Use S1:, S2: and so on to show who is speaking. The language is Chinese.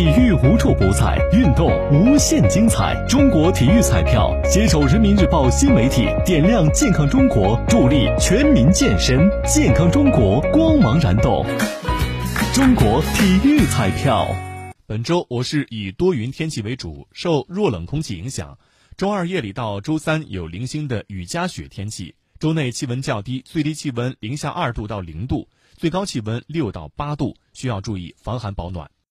S1: 体育无处不在运动无限精彩中国体育彩票携手人民日报新媒体点亮健康中国助力全民健身健康中国光芒燃动。中国体育彩票。
S2: 本周我市以多云天气为主受弱冷空气影响周二夜里到周三有零星的雨夹雪天气。周内气温较低最低气温零下二度到零度最高气温六到八度需要注意防寒保暖。